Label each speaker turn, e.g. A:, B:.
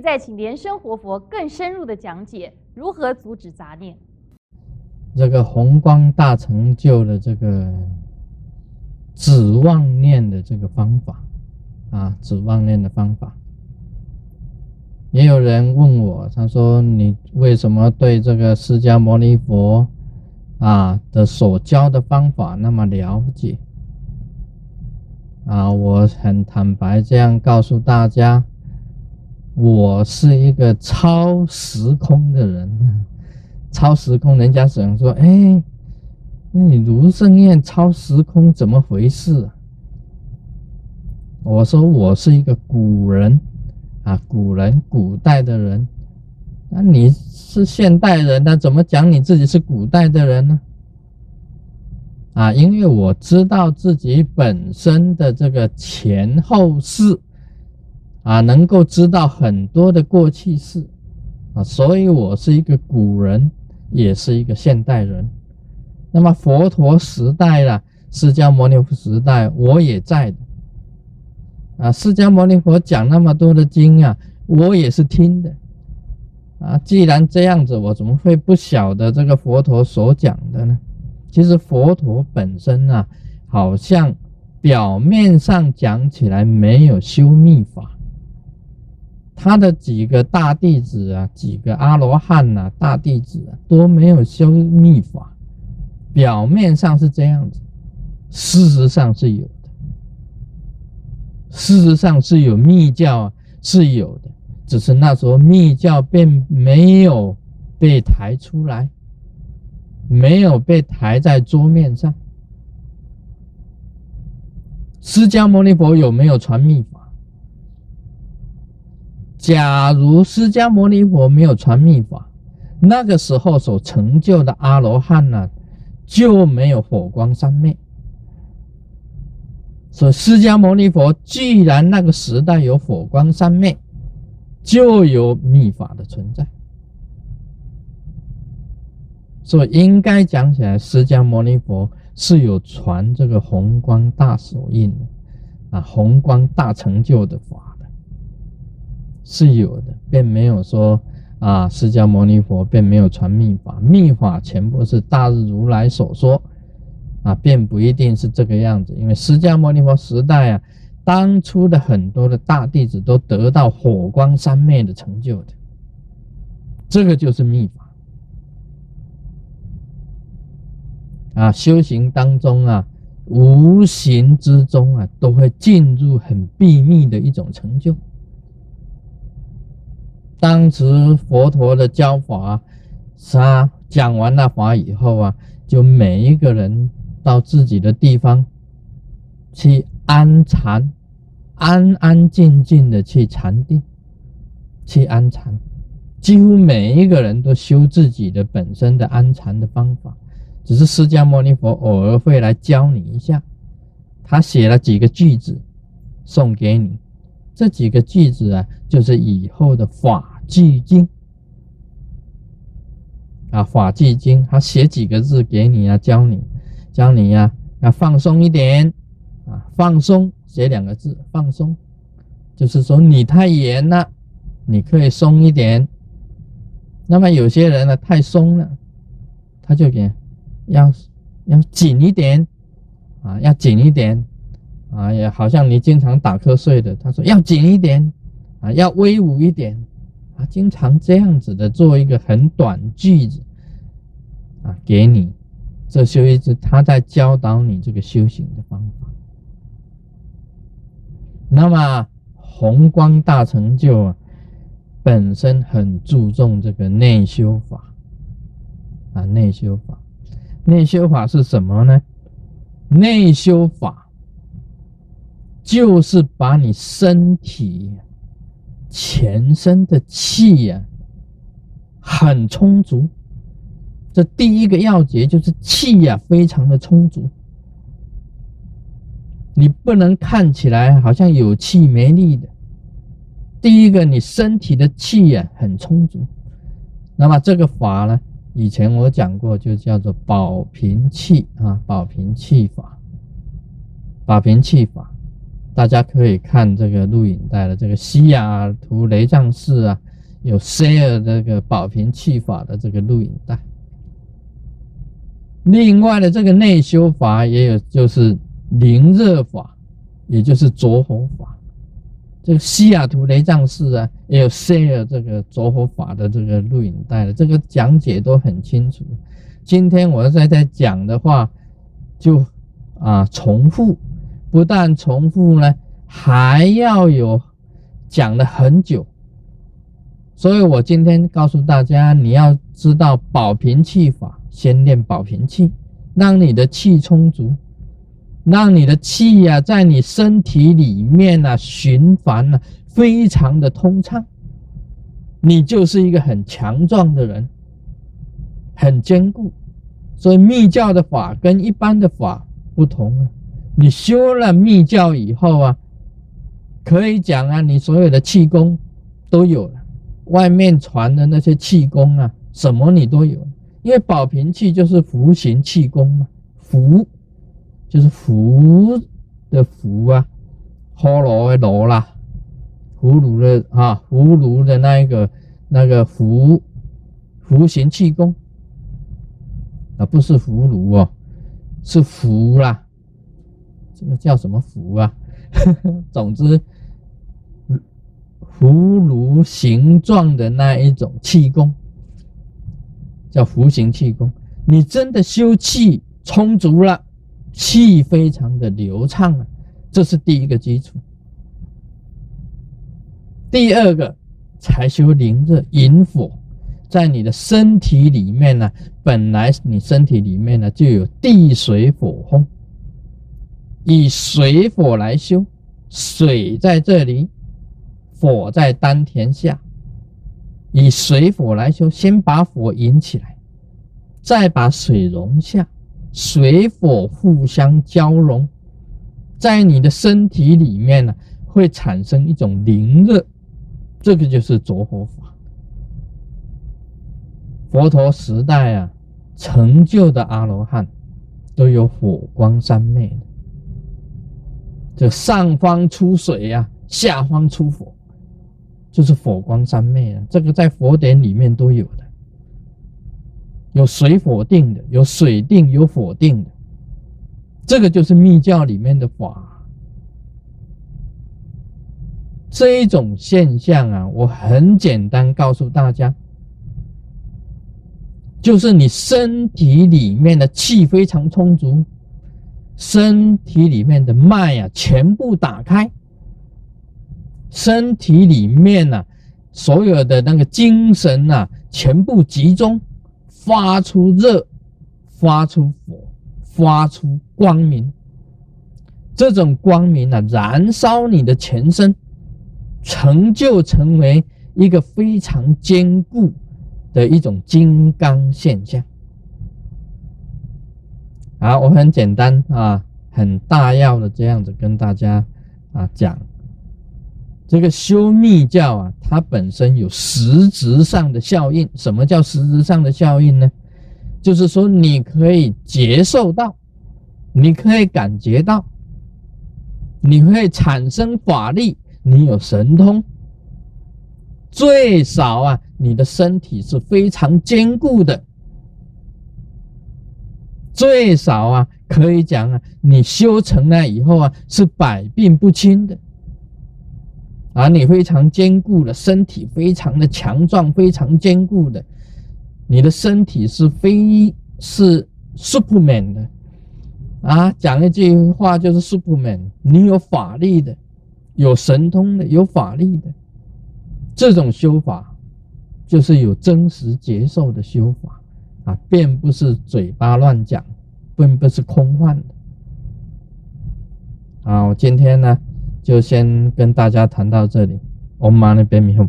A: 再请莲生活佛更深入的讲解如何阻止杂念。
B: 这个宏光大成就的这个指望念的这个方法啊，指望念的方法。也有人问我，他说：“你为什么对这个释迦牟尼佛啊的所教的方法那么了解？”啊，我很坦白这样告诉大家，我是一个超时空的人。超时空，人家想说：“哎，你卢胜彦超时空怎么回事？”我说：“我是一个古人。”啊，古人，古代的人，那你是现代人，那怎么讲你自己是古代的人呢？啊，因为我知道自己本身的这个前后世，啊，能够知道很多的过去式，啊，所以我是一个古人，也是一个现代人。那么佛陀时代了，释迦牟尼佛时代，我也在的。啊，释迦牟尼佛讲那么多的经啊，我也是听的。啊，既然这样子，我怎么会不晓得这个佛陀所讲的呢？其实佛陀本身啊，好像表面上讲起来没有修密法，他的几个大弟子啊，几个阿罗汉呐，大弟子啊，都没有修密法，表面上是这样子，事实上是有的。事实上是有密教是有的，只是那时候密教并没有被抬出来，没有被抬在桌面上。释迦牟尼佛有没有传密法？假如释迦牟尼佛没有传密法，那个时候所成就的阿罗汉呢，就没有火光三昧。所以释迦牟尼佛既然那个时代有火光三昧，就有密法的存在，所以应该讲起来，释迦牟尼佛是有传这个红光大手印的啊，红光大成就的法，是有的，并没有说啊，释迦牟尼佛并没有传密法，密法全部是大日如来所说。啊，并不一定是这个样子，因为释迦牟尼佛时代啊，当初的很多的大弟子都得到火光三昧的成就的，这个就是秘法啊。修行当中啊，无形之中啊，都会进入很秘密的一种成就。当时佛陀的教法，他讲完那法以后啊，就每一个人。到自己的地方去安禅，安安静静的去禅定，去安禅。几乎每一个人都修自己的本身的安禅的方法，只是释迦牟尼佛偶尔会来教你一下。他写了几个句子送给你，这几个句子啊，就是以后的法句经啊，法句经，他写几个字给你啊，教你。教你呀，要放松一点啊！放松，写两个字，放松，就是说你太严了，你可以松一点。那么有些人呢，太松了，他就给要要紧一点啊，要紧一点啊，也好像你经常打瞌睡的，他说要紧一点啊，要威武一点啊，经常这样子的做一个很短句子啊，给你。这修一直他在教导你这个修行的方法。那么宏光大成就啊，本身很注重这个内修法啊，内修法，内修法是什么呢？内修法就是把你身体全身的气呀很充足。这第一个要诀就是气呀，非常的充足。你不能看起来好像有气没力的。第一个，你身体的气呀很充足。那么这个法呢，以前我讲过，就叫做保平气啊，保平气法，保平气法。大家可以看这个录影带的这个西雅图雷藏寺啊，有 share 这个宝瓶气法的这个录影带。另外的这个内修法也有，就是灵热法，也就是着火法。这个西雅图雷藏寺啊，也有 share 这个着火法的这个录影带的，这个讲解都很清楚。今天我再再讲的话，就啊重复，不但重复呢，还要有讲了很久。所以我今天告诉大家，你要知道保平气法，先练保平气，让你的气充足。让你的气呀，在你身体里面呢循环呢，非常的通畅，你就是一个很强壮的人，很坚固。所以密教的法跟一般的法不同啊。你修了密教以后啊，可以讲啊，你所有的气功都有了，外面传的那些气功啊，什么你都有。因为宝瓶气就是符行气功嘛，符。就是符的符啊，葫芦的芦啦，葫芦的啊，葫芦的那一个那个符，符行气功啊，不是葫芦哦，是符啦，这个叫什么符啊？总之，葫芦形状的那一种气功叫符形气功。你真的修气充足了。气非常的流畅啊，这是第一个基础。第二个，才修灵热引火，在你的身体里面呢，本来你身体里面呢就有地水火风，以水火来修，水在这里，火在丹田下，以水火来修，先把火引起来，再把水融下。水火互相交融，在你的身体里面呢，会产生一种灵热，这个就是着火法。佛陀时代啊，成就的阿罗汉都有火光三昧的，这上方出水呀，下方出火，就是火光三昧啊。这个在佛典里面都有的。有水火定的，有水定，有火定的，这个就是密教里面的法。这一种现象啊，我很简单告诉大家，就是你身体里面的气非常充足，身体里面的脉啊全部打开，身体里面呢所有的那个精神啊全部集中。发出热，发出火，发出光明。这种光明呢，燃烧你的全身，成就成为一个非常坚固的一种金刚现象。好，我很简单啊，很大要的这样子跟大家啊讲，这个修密教啊。它本身有实质上的效应。什么叫实质上的效应呢？就是说，你可以接受到，你可以感觉到，你会产生法力，你有神通。最少啊，你的身体是非常坚固的。最少啊，可以讲啊，你修成了以后啊，是百病不侵的。啊，你非常坚固的身体，非常的强壮，非常坚固的，你的身体是非是 Superman 的啊！讲一句话就是 Superman，你有法力的，有神通的，有法力的，这种修法就是有真实接受的修法啊，并不是嘴巴乱讲，并不是空幻的。好，今天呢。就先跟大家谈到这里，我们马上边米后。